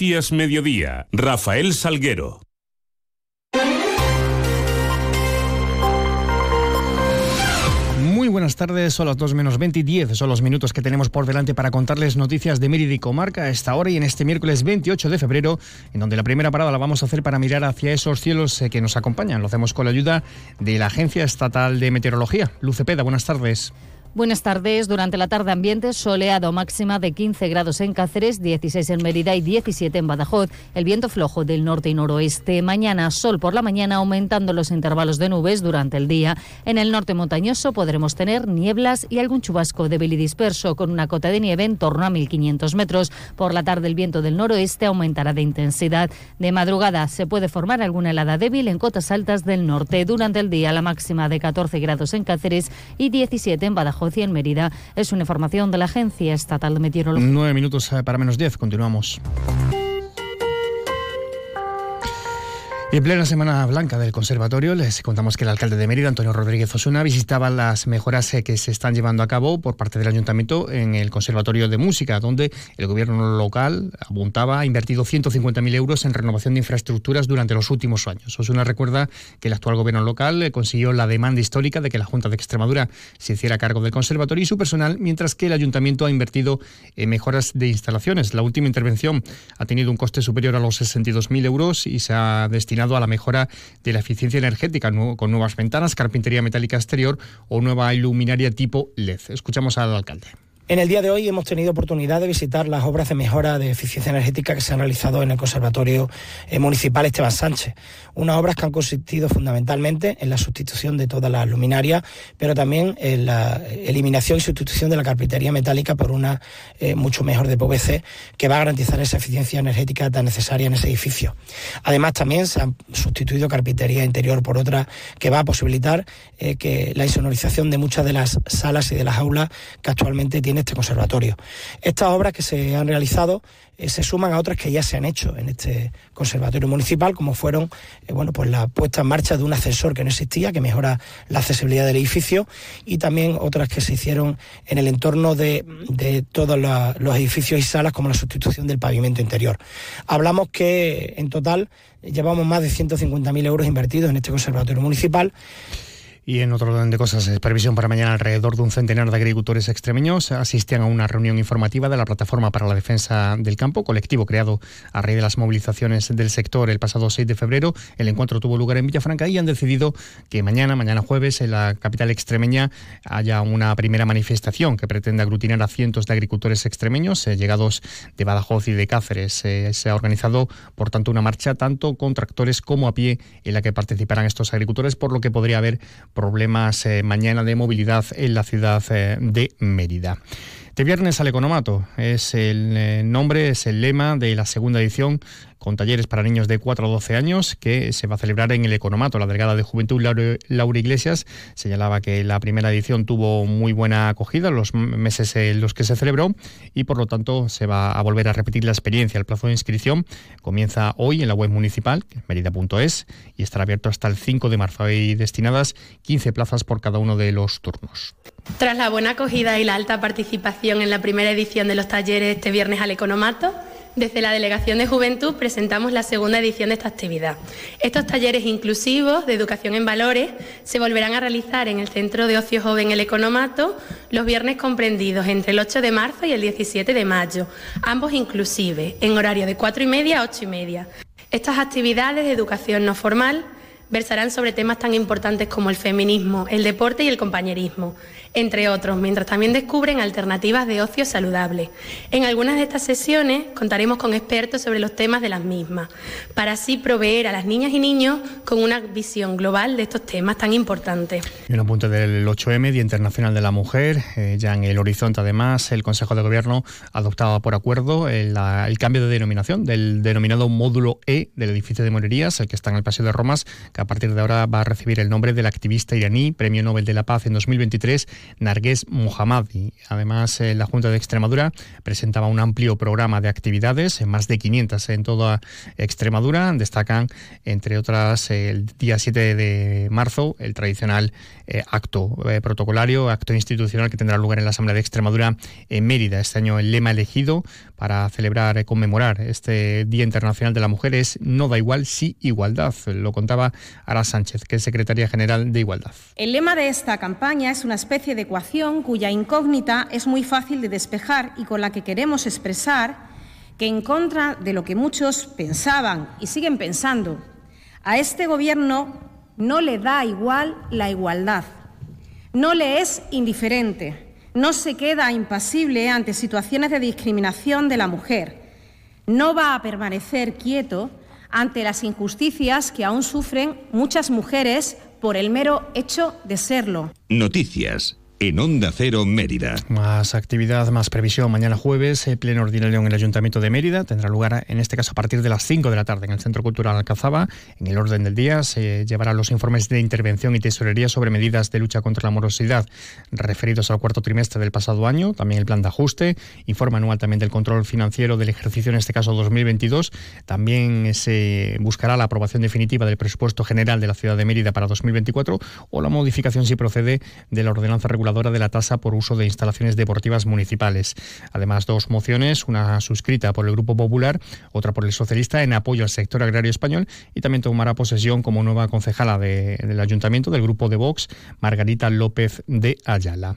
Mediodía. Rafael Salguero. Muy buenas tardes, son las 2 menos 20 y 10, son los minutos que tenemos por delante para contarles noticias de Mérida y Comarca a esta hora y en este miércoles 28 de febrero, en donde la primera parada la vamos a hacer para mirar hacia esos cielos eh, que nos acompañan. Lo hacemos con la ayuda de la Agencia Estatal de Meteorología. Lucepeda, buenas tardes. Buenas tardes. Durante la tarde ambiente soleado máxima de 15 grados en Cáceres, 16 en Mérida y 17 en Badajoz. El viento flojo del norte y noroeste. Mañana sol por la mañana aumentando los intervalos de nubes durante el día. En el norte montañoso podremos tener nieblas y algún chubasco débil y disperso con una cota de nieve en torno a 1500 metros. Por la tarde el viento del noroeste aumentará de intensidad. De madrugada se puede formar alguna helada débil en cotas altas del norte. Durante el día la máxima de 14 grados en Cáceres y 17 en Badajoz y en Mérida. Es una información de la Agencia Estatal de Meteorología. Nueve minutos eh, para menos diez. Continuamos. En plena Semana Blanca del Conservatorio les contamos que el alcalde de Mérida, Antonio Rodríguez Osuna, visitaba las mejoras eh, que se están llevando a cabo por parte del Ayuntamiento en el Conservatorio de Música, donde el gobierno local apuntaba, ha invertido 150.000 euros en renovación de infraestructuras durante los últimos años. Osuna recuerda que el actual gobierno local eh, consiguió la demanda histórica de que la Junta de Extremadura se hiciera cargo del Conservatorio y su personal, mientras que el Ayuntamiento ha invertido en mejoras de instalaciones. La última intervención ha tenido un coste superior a los 62.000 euros y se ha destinado a la mejora de la eficiencia energética con nuevas ventanas, carpintería metálica exterior o nueva iluminaria tipo LED. Escuchamos al alcalde. En el día de hoy hemos tenido oportunidad de visitar las obras de mejora de eficiencia energética que se han realizado en el Conservatorio eh, Municipal Esteban Sánchez. Unas obras que han consistido fundamentalmente en la sustitución de todas las luminarias, pero también en la eliminación y sustitución de la carpintería metálica por una eh, mucho mejor de PVC que va a garantizar esa eficiencia energética tan necesaria en ese edificio. Además, también se ha sustituido carpintería interior por otra que va a posibilitar eh, que la insonorización de muchas de las salas y de las aulas que actualmente tiene este conservatorio. Estas obras que se han realizado eh, se suman a otras que ya se han hecho en este conservatorio municipal, como fueron eh, bueno, pues la puesta en marcha de un ascensor que no existía, que mejora la accesibilidad del edificio, y también otras que se hicieron en el entorno de, de todos los edificios y salas, como la sustitución del pavimento interior. Hablamos que en total llevamos más de 150.000 euros invertidos en este conservatorio municipal. Y en otro orden de cosas, previsión para mañana alrededor de un centenar de agricultores extremeños asistían a una reunión informativa de la Plataforma para la Defensa del Campo, colectivo creado a raíz de las movilizaciones del sector el pasado 6 de febrero. El encuentro tuvo lugar en Villafranca y han decidido que mañana, mañana jueves, en la capital extremeña haya una primera manifestación que pretende aglutinar a cientos de agricultores extremeños eh, llegados de Badajoz y de Cáceres. Eh, se ha organizado, por tanto, una marcha tanto con tractores como a pie en la que participarán estos agricultores, por lo que podría haber problemas eh, mañana de movilidad en la ciudad eh, de Mérida. De viernes al economato es el eh, nombre, es el lema de la segunda edición con talleres para niños de 4 a 12 años que se va a celebrar en el Economato. La delegada de Juventud, Laura Iglesias, señalaba que la primera edición tuvo muy buena acogida los meses en los que se celebró y por lo tanto se va a volver a repetir la experiencia. El plazo de inscripción comienza hoy en la web municipal, merida.es, y estará abierto hasta el 5 de marzo. Hay destinadas 15 plazas por cada uno de los turnos. Tras la buena acogida y la alta participación en la primera edición de los talleres este viernes al Economato, desde la Delegación de Juventud presentamos la segunda edición de esta actividad. Estos talleres inclusivos de educación en valores se volverán a realizar en el Centro de Ocio Joven El Economato los viernes comprendidos entre el 8 de marzo y el 17 de mayo, ambos inclusive, en horario de 4 y media a 8 y media. Estas actividades de educación no formal versarán sobre temas tan importantes como el feminismo, el deporte y el compañerismo entre otros, mientras también descubren alternativas de ocio saludable. En algunas de estas sesiones contaremos con expertos sobre los temas de las mismas, para así proveer a las niñas y niños con una visión global de estos temas tan importantes. Y un apunte del 8M, Día Internacional de la Mujer, eh, ya en el horizonte además, el Consejo de Gobierno adoptaba por acuerdo el, cambio de denominación del denominado módulo E del edificio de Morerías, el que está en el Paseo de Romas, a partir de ahora va a recibir el nombre del activista iraní, Premio Nobel de la Paz en 2023, Narges Mohammadi. Además, eh, la Junta de Extremadura presentaba un amplio programa de actividades, más de 500 en toda Extremadura. Destacan, entre otras, el día 7 de marzo, el tradicional eh, acto eh, protocolario, acto institucional que tendrá lugar en la Asamblea de Extremadura en Mérida. Este año el lema elegido para celebrar y conmemorar este Día Internacional de la Mujer es No da igual, sí igualdad. Lo contaba Ara Sánchez, que es secretaria general de Igualdad. El lema de esta campaña es una especie de ecuación cuya incógnita es muy fácil de despejar y con la que queremos expresar que en contra de lo que muchos pensaban y siguen pensando, a este Gobierno no le da igual la igualdad, no le es indiferente, no se queda impasible ante situaciones de discriminación de la mujer, no va a permanecer quieto ante las injusticias que aún sufren muchas mujeres por el mero hecho de serlo. Noticias en Onda Cero Mérida. Más actividad, más previsión. Mañana jueves, el pleno ordinario en el Ayuntamiento de Mérida tendrá lugar, en este caso, a partir de las 5 de la tarde en el Centro Cultural Alcazaba. En el orden del día se llevarán los informes de intervención y tesorería sobre medidas de lucha contra la morosidad referidos al cuarto trimestre del pasado año. También el plan de ajuste. Informe anual también del control financiero del ejercicio, en este caso 2022. También se buscará la aprobación definitiva del presupuesto general de la ciudad de Mérida para 2024 o la modificación, si procede, de la ordenanza regular de la tasa por uso de instalaciones deportivas municipales. Además, dos mociones, una suscrita por el Grupo Popular, otra por el Socialista, en apoyo al sector agrario español y también tomará posesión como nueva concejala del Ayuntamiento del Grupo de Vox, Margarita López de Ayala.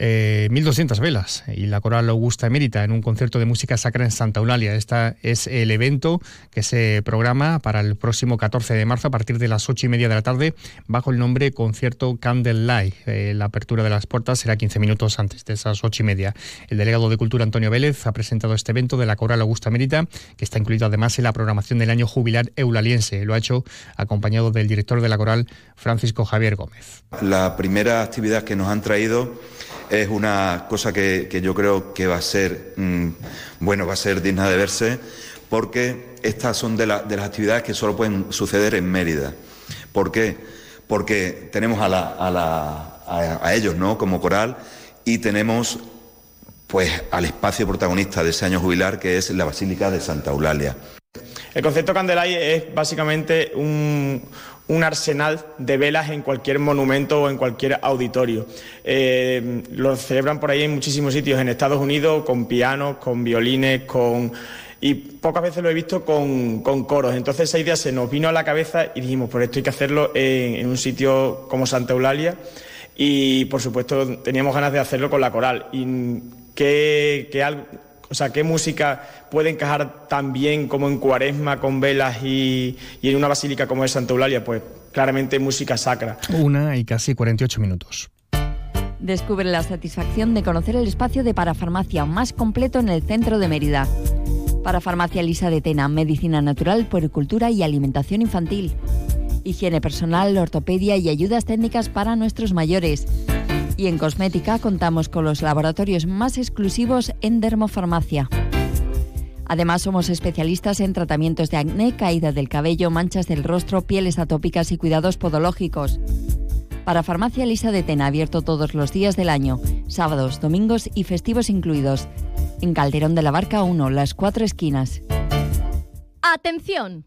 1.200 eh, velas y la Coral Augusta Emérita en un concierto de música sacra en Santa Eulalia. Este es el evento que se programa para el próximo 14 de marzo a partir de las 8 y media de la tarde bajo el nombre Concierto Candle Light. Eh, la apertura de las puertas será 15 minutos antes de esas 8 y media. El delegado de Cultura Antonio Vélez ha presentado este evento de la Coral Augusta Emérita que está incluido además en la programación del año jubilar eulaliense. Lo ha hecho acompañado del director de la Coral Francisco Javier Gómez. La primera actividad que nos han traído es una cosa que, yo creo que va a ser, mm, bueno, va a ser digna de verse, porque estas son de, las actividades que solo pueden suceder en Mérida. ¿Por qué? Porque tenemos a, ellos, ¿no? Como coral y tenemos pues al espacio protagonista de ese año jubilar que es la Basílica de Santa Eulalia. El concepto Candelay es básicamente un, un arsenal de velas en cualquier monumento o en cualquier auditorio. Eh, lo celebran por ahí en muchísimos sitios, en Estados Unidos, con pianos, con violines, con... Y pocas veces lo he visto con, coros. Entonces esa idea se nos vino a la cabeza y dijimos, por esto hay que hacerlo en, un sitio como Santa Eulalia. Y por supuesto teníamos ganas de hacerlo con la coral. Y que, que algo, o sea, ¿qué música puede encajar tan bien como en cuaresma con velas y, en una basílica como es Santa Eulalia? Pues claramente música sacra. Una y casi 48 minutos. Descubre la satisfacción de conocer el espacio de parafarmacia más completo en el centro de Mérida. Parafarmacia Lisa de Tena, medicina natural, puericultura y alimentación infantil. Higiene personal, ortopedia y ayudas técnicas para nuestros mayores y en cosmética contamos con los laboratorios más exclusivos en dermofarmacia. Además, somos especialistas en tratamientos de acné, caída del cabello, manchas del rostro, pieles atópicas y cuidados podológicos. Para Farmacia Lisa de Tena, abierto todos los días del año, sábados, domingos y festivos incluidos. En Calderón de la Barca 1, las cuatro esquinas. ¡Atención!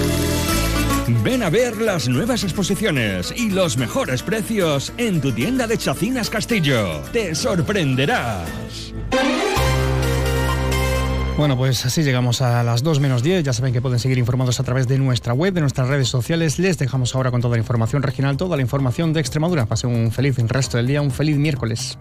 Ven a ver las nuevas exposiciones y los mejores precios en tu tienda de Chacinas Castillo. Te sorprenderás. Bueno, pues así llegamos a las 2 menos 10. Ya saben que pueden seguir informados a través de nuestra web, de nuestras redes sociales. Les dejamos ahora con toda la información regional, toda la información de Extremadura. Pasen un feliz resto del día, un feliz miércoles.